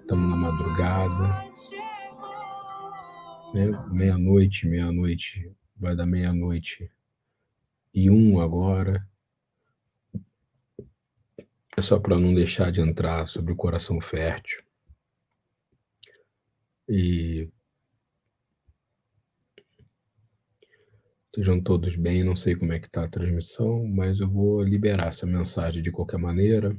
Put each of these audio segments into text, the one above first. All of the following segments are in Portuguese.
Estamos na madrugada, né? Meia-noite, meia-noite, vai dar meia-noite e um agora. É só para não deixar de entrar sobre o coração fértil. E Estejam todos bem, não sei como é que está a transmissão, mas eu vou liberar essa mensagem de qualquer maneira.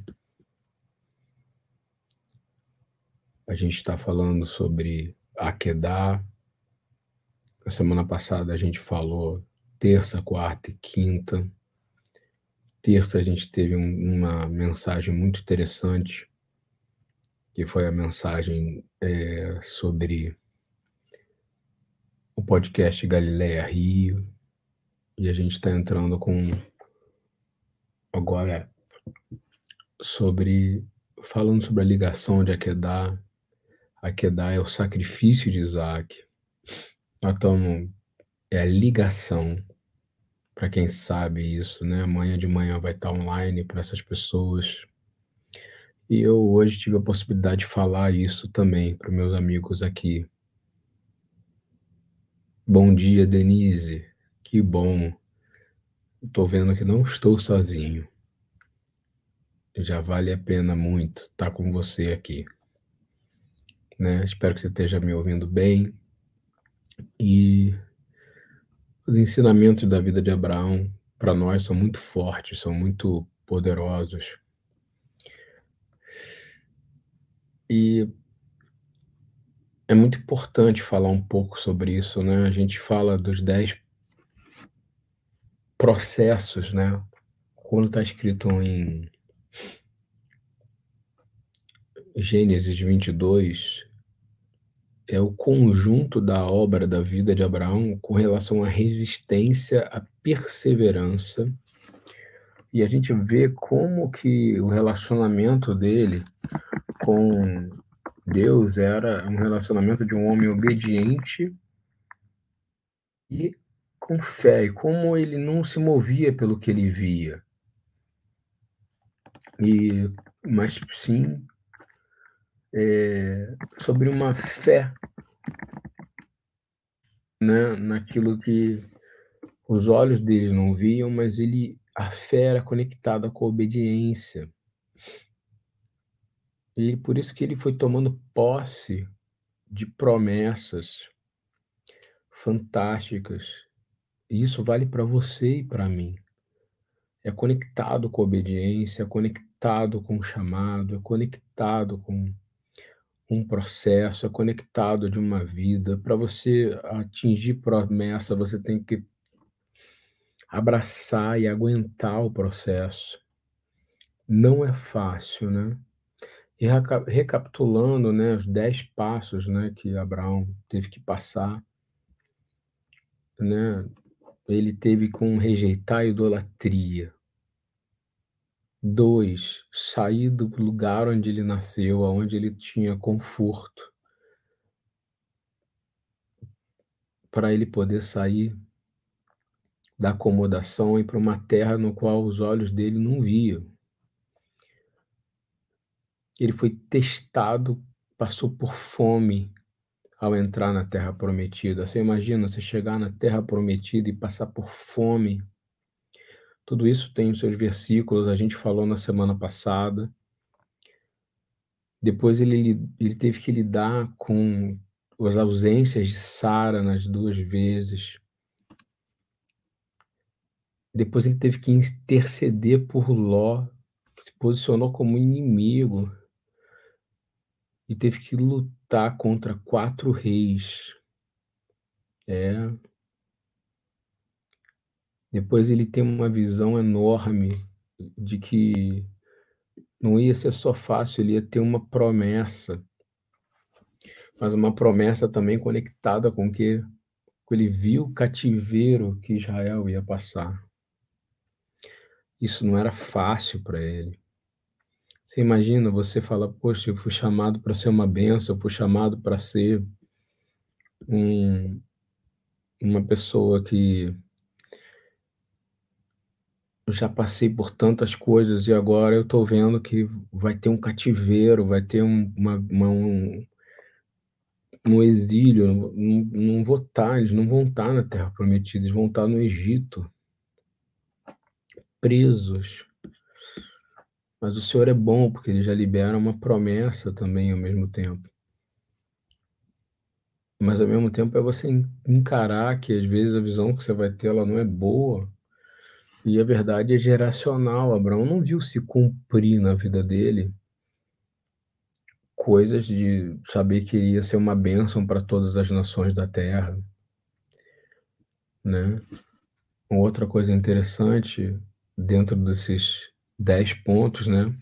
A gente está falando sobre Akedá. A semana passada a gente falou terça, quarta e quinta. Terça a gente teve um, uma mensagem muito interessante, que foi a mensagem é, sobre o podcast Galileia Rio. E a gente está entrando com agora sobre falando sobre a ligação de Akedá. Akedá é o sacrifício de Isaac. Então é a ligação para quem sabe isso, né? Amanhã de manhã vai estar online para essas pessoas. E eu hoje tive a possibilidade de falar isso também para meus amigos aqui. Bom dia, Denise. Que bom. Estou vendo que não estou sozinho. Já vale a pena muito estar com você aqui. Né? Espero que você esteja me ouvindo bem. E os ensinamentos da vida de Abraão, para nós, são muito fortes, são muito poderosos. E é muito importante falar um pouco sobre isso, né? A gente fala dos dez processos, né? Quando está escrito em Gênesis 22, é o conjunto da obra da vida de Abraão com relação à resistência, à perseverança. E a gente vê como que o relacionamento dele com Deus era um relacionamento de um homem obediente e com fé, e como ele não se movia pelo que ele via. E, mas sim é, sobre uma fé né, naquilo que os olhos dele não viam, mas ele a fé era conectada com a obediência. E por isso que ele foi tomando posse de promessas fantásticas. E isso vale para você e para mim. É conectado com a obediência, é conectado com o chamado, é conectado com um processo, é conectado de uma vida. Para você atingir promessa, você tem que abraçar e aguentar o processo. Não é fácil, né? E recapitulando, né, os dez passos, né, que Abraão teve que passar, né, ele teve com rejeitar a idolatria. Dois, sair do lugar onde ele nasceu, aonde ele tinha conforto, para ele poder sair da acomodação e para uma terra no qual os olhos dele não viam. Ele foi testado, passou por fome ao entrar na terra prometida. Você imagina você chegar na terra prometida e passar por fome? Tudo isso tem os seus versículos, a gente falou na semana passada. Depois ele, ele teve que lidar com as ausências de Sara nas duas vezes. Depois ele teve que interceder por Ló, que se posicionou como inimigo e teve que lutar contra quatro reis. É. Depois ele tem uma visão enorme de que não ia ser só fácil, ele ia ter uma promessa, mas uma promessa também conectada com que ele viu o cativeiro que Israel ia passar. Isso não era fácil para ele. Você imagina, você fala, poxa, eu fui chamado para ser uma benção, eu fui chamado para ser um, uma pessoa que eu já passei por tantas coisas e agora eu tô vendo que vai ter um cativeiro, vai ter um uma uma um um exílio, não não vou estar eles não vão estar na terra prometida, eles vão estar no Egito. Presos. Mas o Senhor é bom, porque Ele já libera uma promessa também ao mesmo tempo. Mas ao mesmo tempo é você en encarar que às vezes a visão que você vai ter ela não é boa, e a verdade é geracional, Abraão não viu se cumprir na vida dele coisas de saber que ia ser uma bênção para todas as nações da terra. Né. Outra coisa interessante dentro desses 10 pontos, né,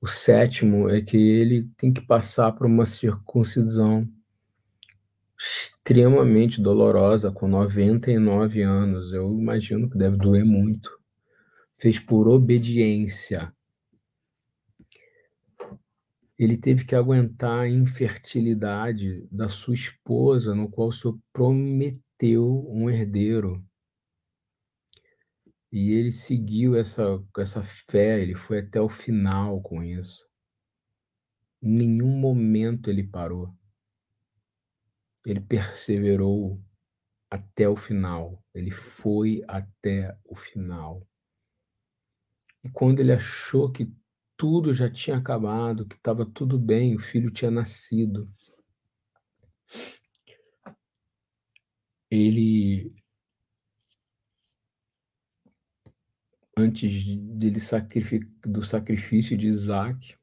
o sétimo é que ele tem que passar por uma circuncisão extremamente dolorosa com 99 anos, eu imagino que deve doer muito. Fez por obediência. Ele teve que aguentar a infertilidade da sua esposa, no qual o Senhor prometeu um herdeiro. E ele seguiu essa essa fé, ele foi até o final com isso. Em nenhum momento ele parou. Ele perseverou até o final, ele foi até o final. E quando ele achou que tudo já tinha acabado, que estava tudo bem, o filho tinha nascido ele antes dele sacrifi do sacrifício de Isaac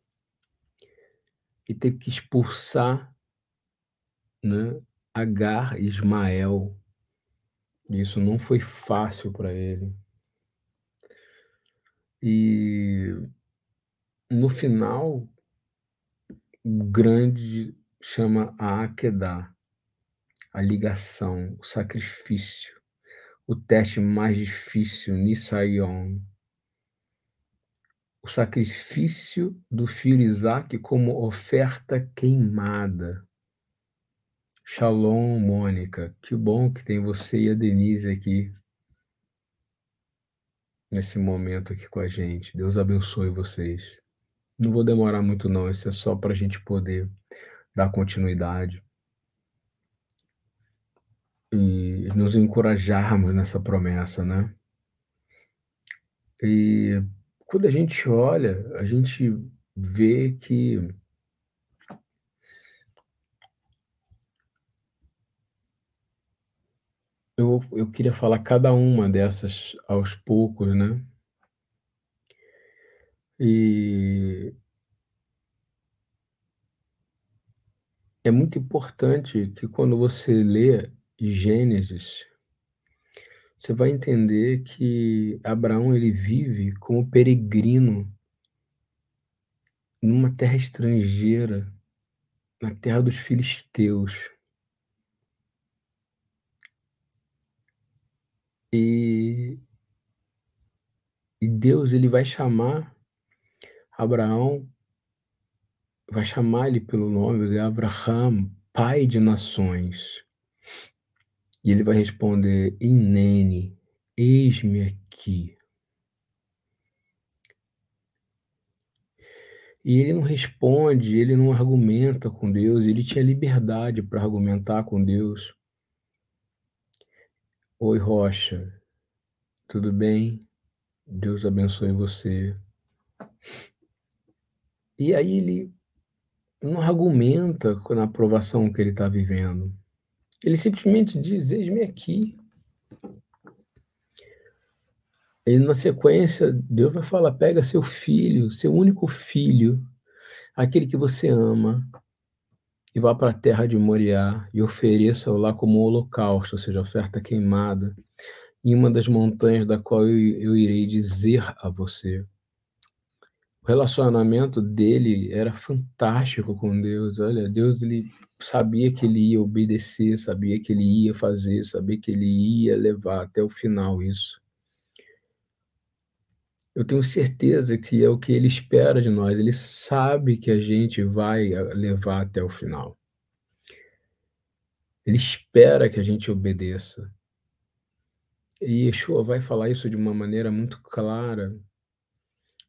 e teve que expulsar, né, Agar e Ismael. Isso não foi fácil para ele. E no final, o grande chama a Akedah, a ligação, o sacrifício, o teste mais difícil, Nisayon. O sacrifício do filho Isaac como oferta queimada. Shalom, Mônica, que bom que tem você e a Denise aqui nesse momento aqui com a gente. Deus abençoe vocês. Não vou demorar muito não, isso é só para a gente poder dar continuidade. E nos encorajarmos nessa promessa, né. E quando a gente olha, a gente vê que eu eu queria falar cada uma dessas aos poucos, né. E é muito importante que quando você lê Gênesis, você vai entender que Abraão ele vive como peregrino numa terra estrangeira, na terra dos filisteus. E e Deus ele vai chamar Abraão vai chamar ele pelo nome, vai dizer: "Abraham, pai de nações". E ele vai responder: "Hineni, eis-me aqui". E ele não responde, ele não argumenta com Deus, ele tinha liberdade para argumentar com Deus. Oi, Rocha, tudo bem? Deus abençoe você. E aí ele não argumenta com a aprovação que ele está vivendo. Ele simplesmente diz: Eis-me aqui. E na sequência, Deus vai falar: pega seu filho, seu único filho, aquele que você ama, e vá para a terra de Moriá e ofereça-o lá como holocausto, ou seja, oferta queimada, em uma das montanhas da qual eu, eu irei dizer a você. O relacionamento dele era fantástico com Deus. Olha, Deus ele sabia que ele ia obedecer, sabia que ele ia fazer, sabia que ele ia levar até o final isso. Eu tenho certeza que é o que ele espera de nós. Ele sabe que a gente vai levar até o final. Ele espera que a gente obedeça. E Yeshua vai falar isso de uma maneira muito clara.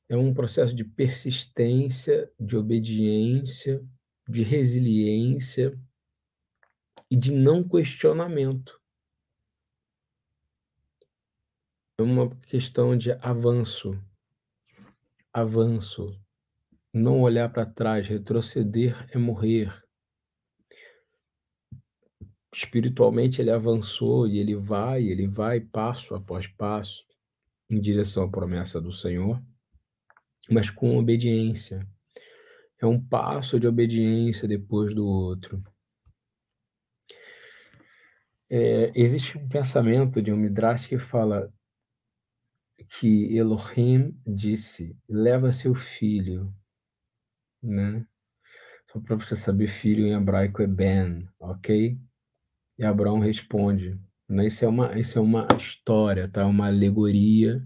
É um processo de persistência, de obediência, de resiliência e de não questionamento. É uma questão de avanço. Avanço. Não olhar para trás, retroceder é morrer. Espiritualmente ele avançou e ele vai, ele vai passo após passo em direção à promessa do Senhor, mas com obediência. É um passo de obediência depois do outro. É, existe um pensamento de um Midrash que fala que Elohim disse: leva seu filho, né? Só para você saber, filho em hebraico é Ben, ok? E Abraão responde. Né? Isso, é uma, isso é uma história, tá? uma alegoria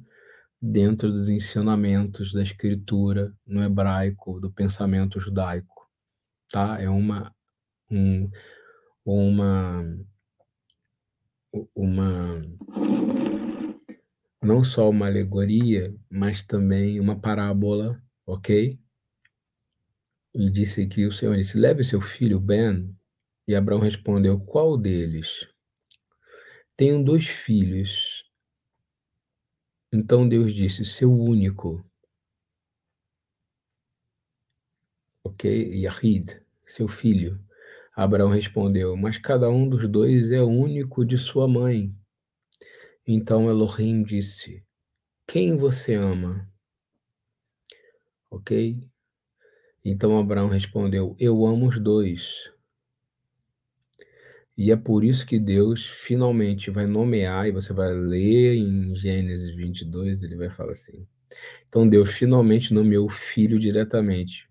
dentro dos ensinamentos da escritura no hebraico, do pensamento judaico. Tá? É uma, um, uma, uma não só uma alegoria, mas também uma parábola, ok? E disse que o Senhor disse: leve seu filho Ben e Abraão respondeu: Qual deles? Tenho dois filhos. Então Deus disse: Seu único. Ok? Yahid, seu filho. Abraão respondeu: Mas cada um dos dois é único de sua mãe. Então Elohim disse: Quem você ama? Ok? Então Abraão respondeu: Eu amo os dois. E é por isso que Deus finalmente vai nomear, e você vai ler em Gênesis 22, ele vai falar assim. Então Deus finalmente nomeou o filho diretamente,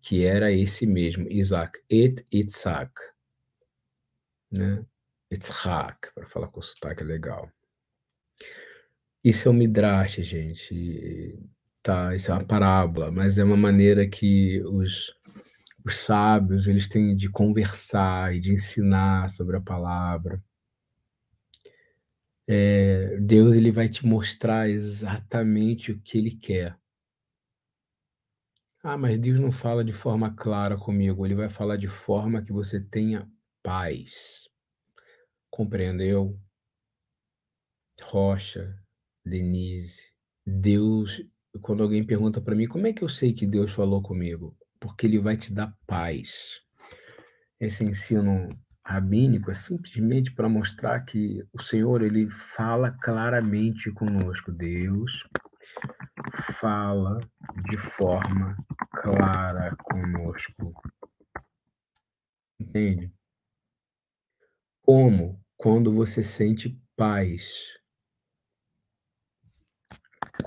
que era esse mesmo, Isaac, Et Itzhak, né? Itzhak, para falar com sotaque legal. Isso é um midrash, gente, tá? Isso é uma parábola, mas é uma maneira que os os sábios, eles têm de conversar e de ensinar sobre a palavra. É, Deus ele vai te mostrar exatamente o que ele quer. Ah, mas Deus não fala de forma clara comigo, ele vai falar de forma que você tenha paz. Compreendeu? Rocha, Denise, Deus, quando alguém pergunta para mim, como é que eu sei que Deus falou comigo? Porque ele vai te dar paz. Esse ensino rabínico é simplesmente para mostrar que o Senhor ele fala claramente conosco. Deus fala de forma clara conosco. Entende? Como quando você sente paz.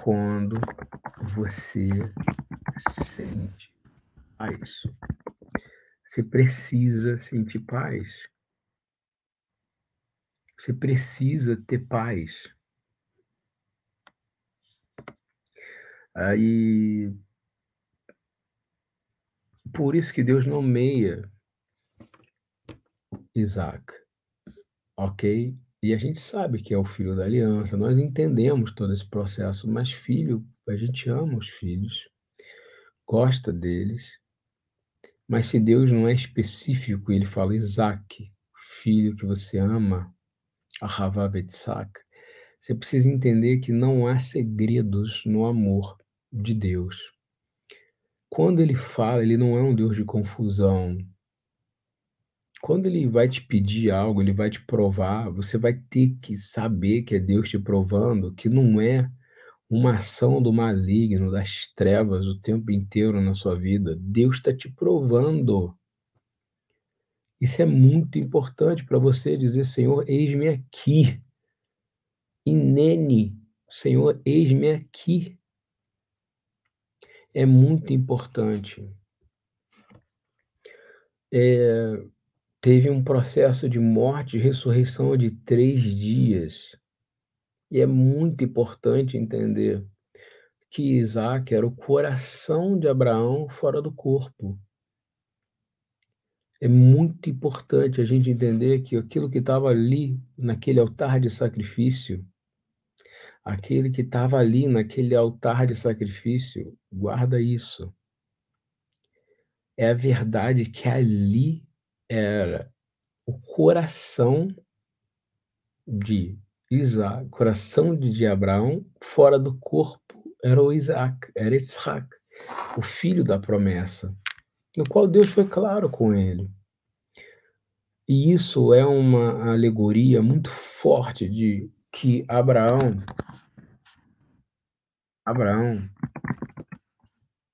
Quando você sente paz. Você precisa sentir paz. Você precisa ter paz. Aí. Por isso que Deus nomeia Isaac. Ok? E a gente sabe que é o filho da aliança, nós entendemos todo esse processo, mas filho, a gente ama os filhos, gosta deles, mas se Deus não é específico, ele fala Isaac, filho que você ama, Ahavavetsak, você precisa entender que não há segredos no amor de Deus. Quando ele fala, ele não é um Deus de confusão. Quando ele vai te pedir algo, ele vai te provar, você vai ter que saber que é Deus te provando, que não é uma ação do maligno, das trevas o tempo inteiro na sua vida. Deus está te provando. Isso é muito importante para você dizer: Senhor, eis-me aqui. Inene, Senhor, eis-me aqui. É muito importante. É, teve um processo de morte e ressurreição de três dias. E é muito importante entender que Isaac era o coração de Abraão fora do corpo. É muito importante a gente entender que aquilo que estava ali, naquele altar de sacrifício, aquele que estava ali naquele altar de sacrifício, guarda isso. É a verdade que ali era o coração de Isaac, coração de Abraão, fora do corpo era o Isaac, era Isaac, o filho da promessa, no qual Deus foi claro com ele. E isso é uma alegoria muito forte de que Abraão Abraão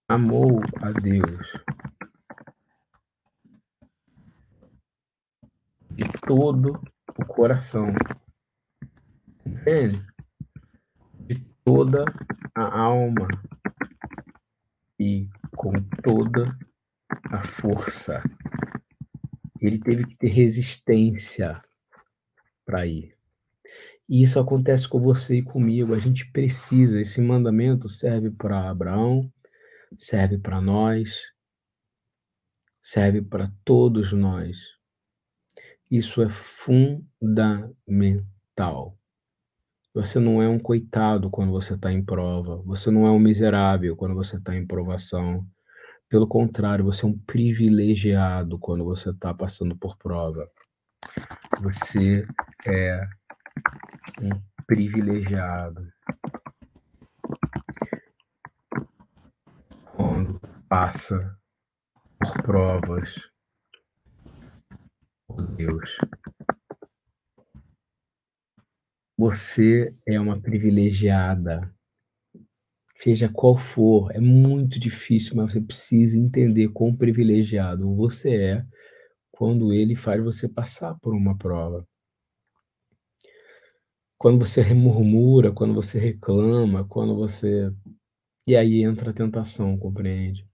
amou a Deus de todo o coração. Entende? De toda a alma e com toda a força. Ele teve que ter resistência para ir. E isso acontece com você e comigo. A gente precisa. Esse mandamento serve para Abraão, serve para nós, serve para todos nós. Isso é fundamental. Você não é um coitado quando você está em prova. Você não é um miserável quando você está em provação. Pelo contrário, você é um privilegiado quando você está passando por prova. Você é um privilegiado quando passa por provas por Deus. Você é uma privilegiada. Seja qual for, é muito difícil, mas você precisa entender quão privilegiado você é quando ele faz você passar por uma prova. Quando você murmura, quando você reclama, quando você. E aí entra a tentação, compreende?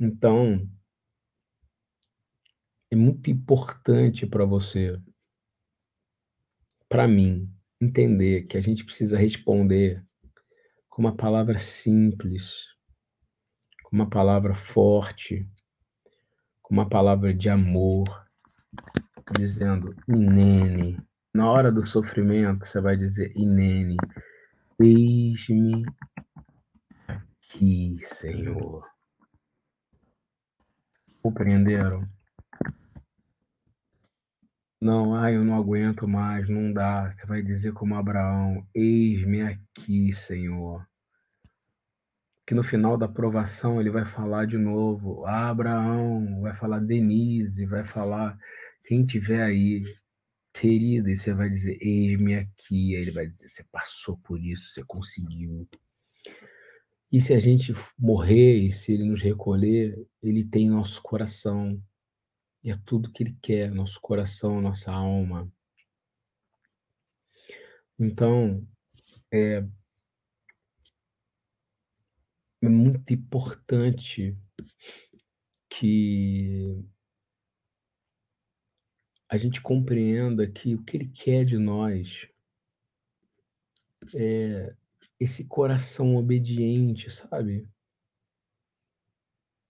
Então, é muito importante para você para mim, entender que a gente precisa responder com uma palavra simples, com uma palavra forte, com uma palavra de amor, dizendo Inene. Na hora do sofrimento, você vai dizer Inene, eis-me aqui, Senhor. Compreenderam? Não, ai, eu não aguento mais, não dá. Você vai dizer como Abraão: Eis-me aqui, Senhor. Que no final da provação ele vai falar de novo: ah, Abraão, vai falar Denise, vai falar quem tiver aí, querido, e você vai dizer: Eis-me aqui. Aí ele vai dizer: Você passou por isso, você conseguiu. E se a gente morrer e se ele nos recolher, ele tem nosso coração. É tudo que Ele quer, nosso coração, nossa alma. Então, é, é muito importante que a gente compreenda que o que Ele quer de nós é esse coração obediente, sabe?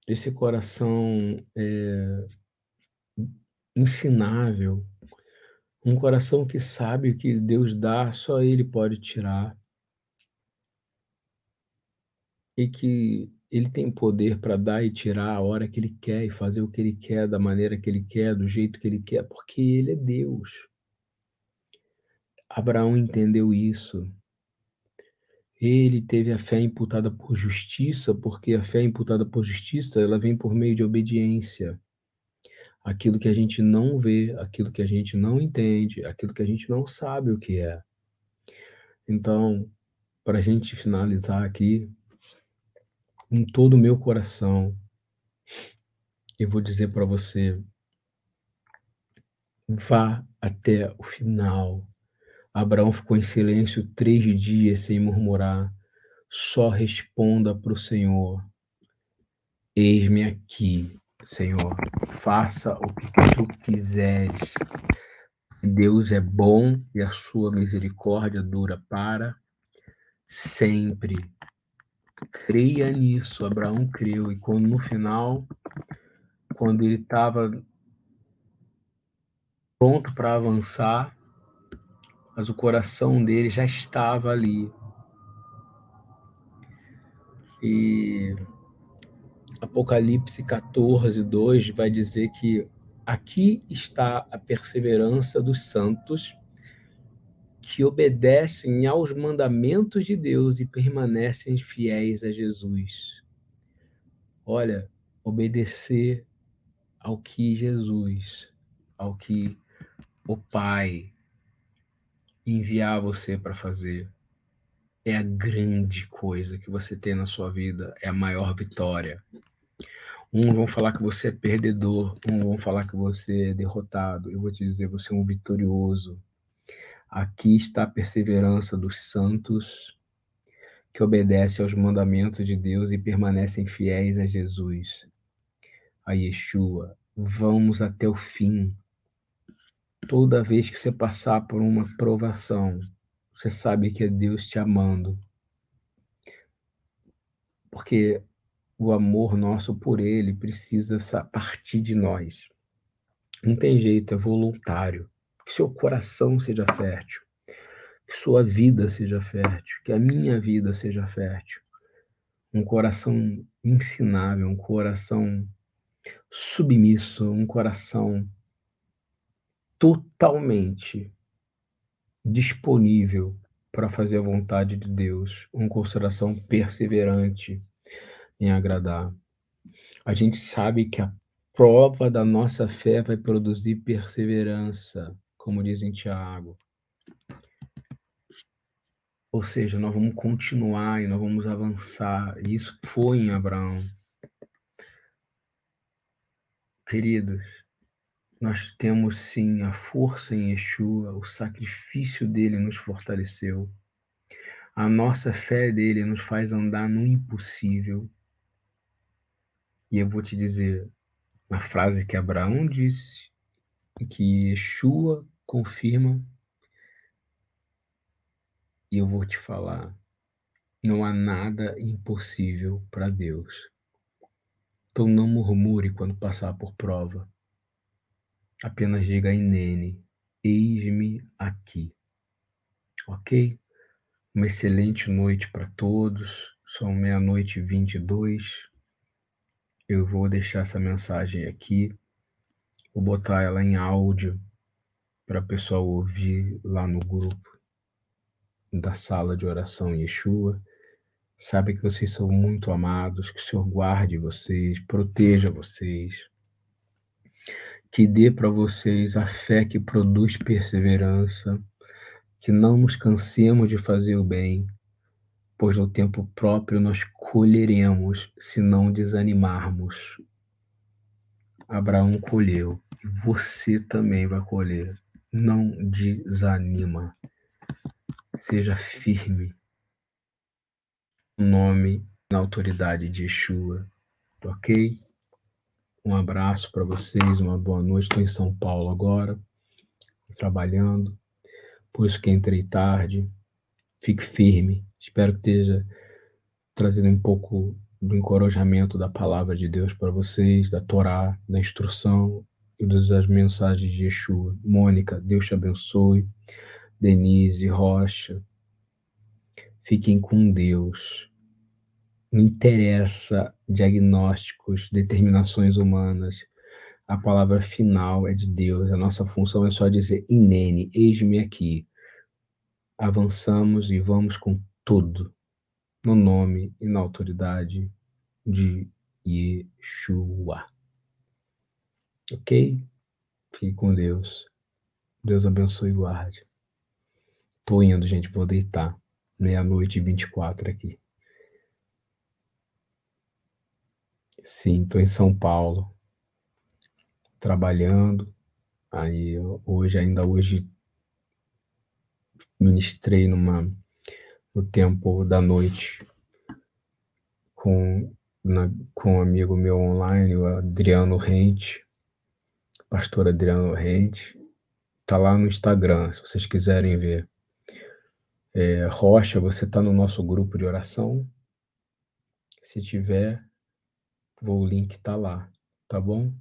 Esse coração é, ensinável, um coração que sabe o que Deus dá, só Ele pode tirar. E que Ele tem poder para dar e tirar a hora que Ele quer e fazer o que Ele quer, da maneira que Ele quer, do jeito que Ele quer, porque Ele é Deus. Abraão entendeu isso. Ele teve a fé imputada por justiça, porque a fé imputada por justiça, ela vem por meio de obediência aquilo que a gente não vê, aquilo que a gente não entende, aquilo que a gente não sabe o que é. Então, para a gente finalizar aqui, em todo o meu coração, eu vou dizer para você: vá até o final. Abraão ficou em silêncio três dias sem murmurar. Só responda para o Senhor: Eis-me aqui, Senhor, faça o que tu quiseres. Deus é bom e a sua misericórdia dura para sempre. Creia nisso. Abraão creu e quando no final quando ele estava pronto para avançar, mas o coração dele já estava ali. E Apocalipse 14, 2 vai dizer que aqui está a perseverança dos santos que obedecem aos mandamentos de Deus e permanecem fiéis a Jesus. Olha, obedecer ao que Jesus, ao que o Pai enviar você para fazer é a grande coisa que você tem na sua vida, é a maior vitória. Um vão falar que você é perdedor, um vão falar que você é derrotado. Eu vou te dizer, você é um vitorioso. Aqui está a perseverança dos santos que obedecem aos mandamentos de Deus e permanecem fiéis a Jesus, a Yeshua. Vamos até o fim. Toda vez que você passar por uma provação, você sabe que é Deus te amando. Porque o amor nosso por Ele precisa partir de nós. Não tem jeito, é voluntário. Que seu coração seja fértil, que sua vida seja fértil, que a minha vida seja fértil. Um coração ensinável, um coração submisso, um coração totalmente disponível para fazer a vontade de Deus, um coração perseverante em agradar. A gente sabe que a prova da nossa fé vai produzir perseverança, como diz em Tiago. Ou seja, nós vamos continuar e nós vamos avançar. E isso foi em Abraão. Queridos, nós temos sim a força em Yeshua, o sacrifício dele nos fortaleceu. A nossa fé dele nos faz andar no impossível. E eu vou te dizer uma frase que Abraão disse e que Yeshua confirma. E eu vou te falar: não há nada impossível para Deus. Então não murmure quando passar por prova. Apenas diga Inene, eis-me aqui. Ok? Uma excelente noite para todos. São meia-noite e vinte e dois. Eu vou deixar essa mensagem aqui. Vou botar ela em áudio para o pessoal ouvir lá no grupo da sala de oração Yeshua. Sabe que vocês são muito amados, que o Senhor guarde vocês, proteja vocês que dê para vocês a fé que produz perseverança, que não nos cansemos de fazer o bem, pois no tempo próprio nós colheremos se não desanimarmos. Abraão colheu e você também vai colher. Não desanima. Seja firme. No nome na autoridade de Yeshua. Ok? Um abraço para vocês, uma boa noite. Estou em São Paulo agora, trabalhando, por isso que entrei tarde. Fique firme. Espero que esteja trazendo um pouco do encorajamento da palavra de Deus para vocês, da Torá, da instrução e das mensagens de Yeshua. Mônica, Deus te abençoe. Denise, Rocha, fiquem com Deus. Não interessa diagnósticos, determinações humanas. A palavra final é de Deus. A nossa função é só dizer: Inene, eis-me aqui. Avançamos e vamos com tudo, no nome e na autoridade de Yeshua. Ok? Fique com Deus. Deus abençoe e guarde. Tô indo, gente, vou deitar. Meia-noite e 24 aqui. Sim, estou em São Paulo, trabalhando. Aí hoje, ainda hoje, ministrei numa, no tempo da noite com, na, com um amigo meu online, o Adriano Rente, pastor Adriano Rente. Tá lá no Instagram, se vocês quiserem ver. É, Rocha, você está no nosso grupo de oração? Se tiver, o link está lá, tá bom?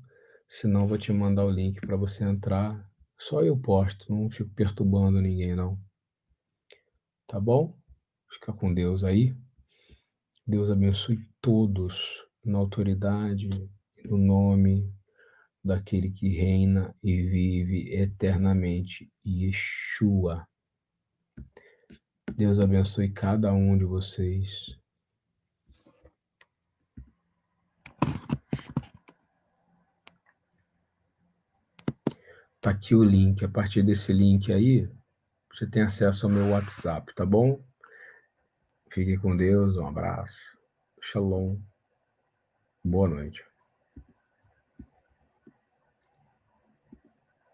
Senão vou te mandar o link para você entrar. Só eu posto, não fico perturbando ninguém não. Tá bom? Fica com Deus aí. Deus abençoe todos na autoridade, no nome daquele que reina e vive eternamente, Yeshua. Deus abençoe cada um de vocês. Tá aqui o link. A partir desse link aí, você tem acesso ao meu WhatsApp, tá bom? Fique com Deus, um abraço. Shalom. Boa noite.